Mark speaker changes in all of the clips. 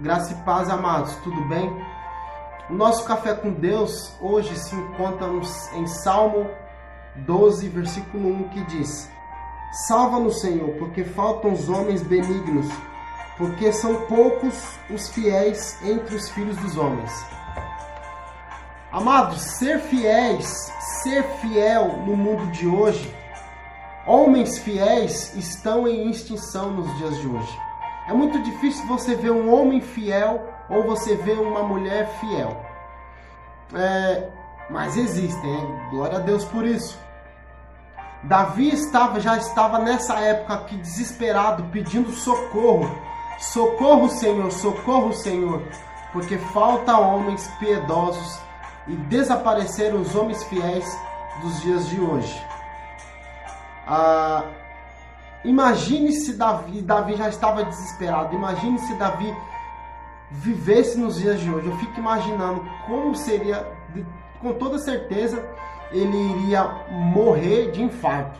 Speaker 1: Graça e paz, amados, tudo bem? O nosso café com Deus hoje se encontra em Salmo 12, versículo 1, que diz: Salva-nos, Senhor, porque faltam os homens benignos, porque são poucos os fiéis entre os filhos dos homens. Amados, ser fiéis, ser fiel no mundo de hoje, homens fiéis estão em extinção nos dias de hoje. É muito difícil você ver um homem fiel ou você ver uma mulher fiel. É, mas existem, hein? glória a Deus por isso. Davi estava, já estava nessa época aqui desesperado, pedindo socorro. Socorro, Senhor, socorro, Senhor, porque falta homens piedosos e desapareceram os homens fiéis dos dias de hoje. Ah, Imagine se Davi, Davi já estava desesperado. Imagine se Davi vivesse nos dias de hoje. Eu fico imaginando como seria, com toda certeza, ele iria morrer de infarto.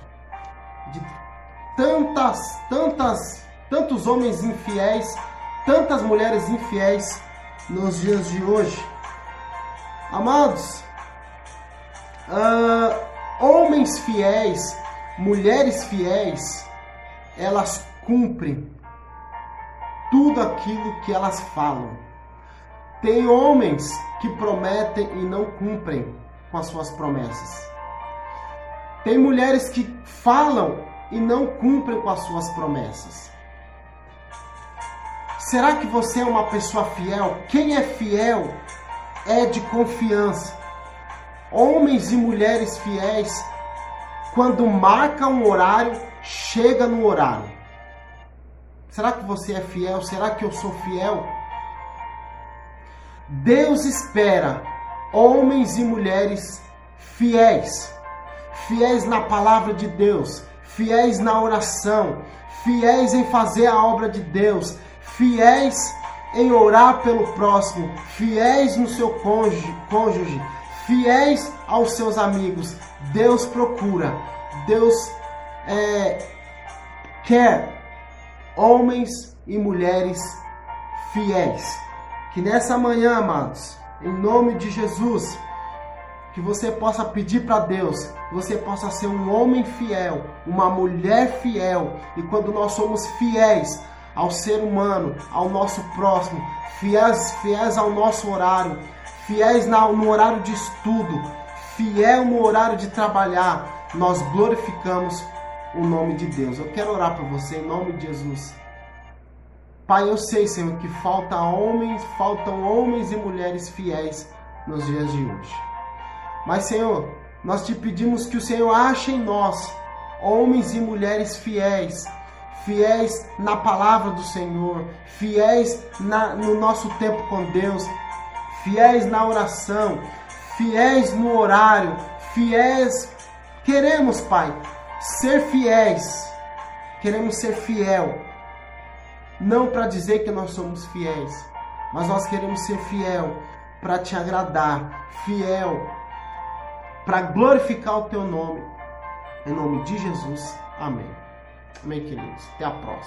Speaker 1: De tantas, tantas, tantos homens infiéis, tantas mulheres infiéis nos dias de hoje. Amados, uh, homens fiéis, mulheres fiéis, elas cumprem tudo aquilo que elas falam. Tem homens que prometem e não cumprem com as suas promessas. Tem mulheres que falam e não cumprem com as suas promessas. Será que você é uma pessoa fiel? Quem é fiel é de confiança. Homens e mulheres fiéis, quando marcam um horário, chega no horário. Será que você é fiel? Será que eu sou fiel? Deus espera homens e mulheres fiéis, fiéis na palavra de Deus, fiéis na oração, fiéis em fazer a obra de Deus, fiéis em orar pelo próximo, fiéis no seu cônjuge, cônjuge fiéis aos seus amigos. Deus procura, Deus é, quer homens e mulheres fiéis. Que nessa manhã, amados, em nome de Jesus, que você possa pedir para Deus, que você possa ser um homem fiel, uma mulher fiel. E quando nós somos fiéis ao ser humano, ao nosso próximo, fiéis, fiéis ao nosso horário, fiéis no horário de estudo, fiel no horário de trabalhar, nós glorificamos o nome de Deus. Eu quero orar por você em nome de Jesus. Pai, eu sei, Senhor, que falta homens, faltam homens e mulheres fiéis nos dias de hoje. Mas, Senhor, nós te pedimos que o Senhor ache em nós homens e mulheres fiéis, fiéis na palavra do Senhor, fiéis na, no nosso tempo com Deus, fiéis na oração, fiéis no horário, fiéis. Queremos, Pai, ser fiéis. Queremos ser fiel. Não para dizer que nós somos fiéis, mas nós queremos ser fiel para te agradar, fiel para glorificar o teu nome. Em nome de Jesus. Amém. Amém, queridos. Até a próxima.